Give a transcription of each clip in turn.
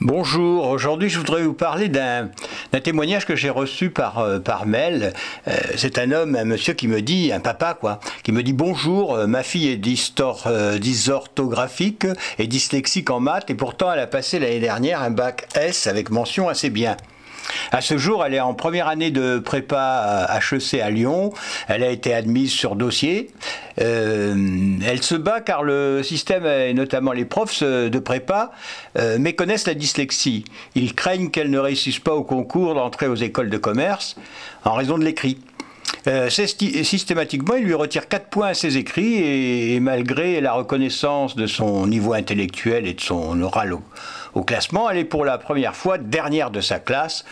Bonjour, aujourd'hui je voudrais vous parler d'un témoignage que j'ai reçu par, euh, par mail. Euh, c'est un homme, un monsieur qui me dit, un papa quoi, qui me dit bonjour, euh, ma fille est dysorthographique et dyslexique en maths et pourtant elle a passé l'année dernière un bac S avec mention assez bien. À ce jour, elle est en première année de prépa HEC à Lyon. Elle a été admise sur dossier. Euh, elle se bat car le système, et notamment les profs de prépa, euh, méconnaissent la dyslexie. Ils craignent qu'elle ne réussisse pas au concours d'entrée aux écoles de commerce en raison de l'écrit. Euh, systématiquement, il lui retire 4 points à ses écrits et, malgré la reconnaissance de son niveau intellectuel et de son oral au, classement, elle est pour la première fois dernière de sa classe.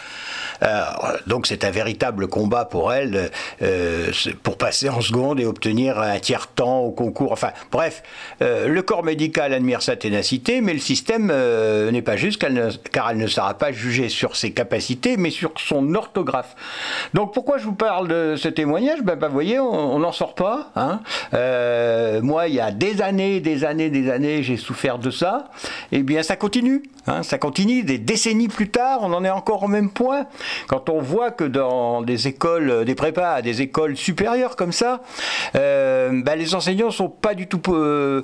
Euh, donc c'est un véritable combat pour elle euh, pour passer en seconde et obtenir un tiers temps au concours. Enfin bref, le corps médical admire sa ténacité, mais le système n'est pas juste car elle ne sera pas jugée sur ses capacités, mais sur son orthographe. Donc pourquoi je vous parle de cette témoignage, ben, ben, vous voyez, on n'en sort pas. Hein. Euh, moi, il y a des années, des années, des années, j'ai souffert de ça. Et eh bien, ça continue. Hein, ça continue. Des décennies plus tard, on en est encore au même point. Quand on voit que dans des écoles, des prépas, des écoles supérieures comme ça, euh, ben, les enseignants sont pas du tout euh,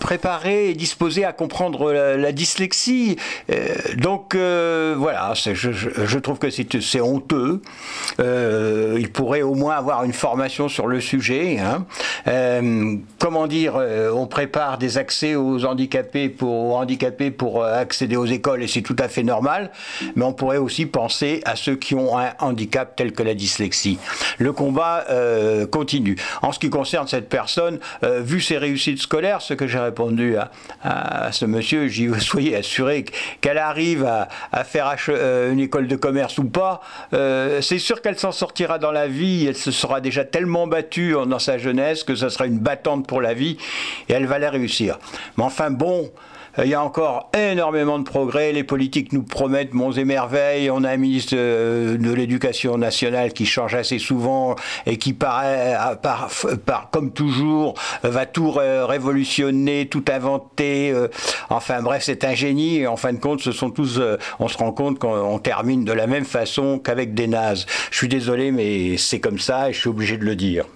préparés et disposés à comprendre la, dyslexie. donc voilà, je, je, trouve que c'est honteux. il pourrait au moins avoir une formation sur le sujet. Hein. Euh, comment dire, euh, on prépare des accès aux handicapés pour, handicapés pour euh, accéder aux écoles et c'est tout à fait normal, mais on pourrait aussi penser à ceux qui ont un handicap tel que la dyslexie. Le combat continue. En ce qui concerne cette personne, vu ses réussites scolaires, ce que j'ai répondu à, ce monsieur, j'y soyez assuré qu'elle arrive à, faire une école de commerce ou pas, c'est sûr qu'elle s'en sortira dans la vie, se sera déjà tellement battue dans sa jeunesse que ce sera une battante pour la vie et elle va la réussir. Mais enfin bon, il y a encore énormément de progrès. Les politiques nous promettent monts et merveilles. On a un ministre de l'éducation nationale qui change assez souvent et qui paraît, par, par, comme toujours, va tout révolutionner, tout inventer. Euh, enfin bref, c'est un génie. Et en fin de compte, ce sont tous. Euh, on se rend compte qu'on termine de la même façon qu'avec des nazes. Je suis désolé, mais c'est comme ça et je suis obligé de le dire.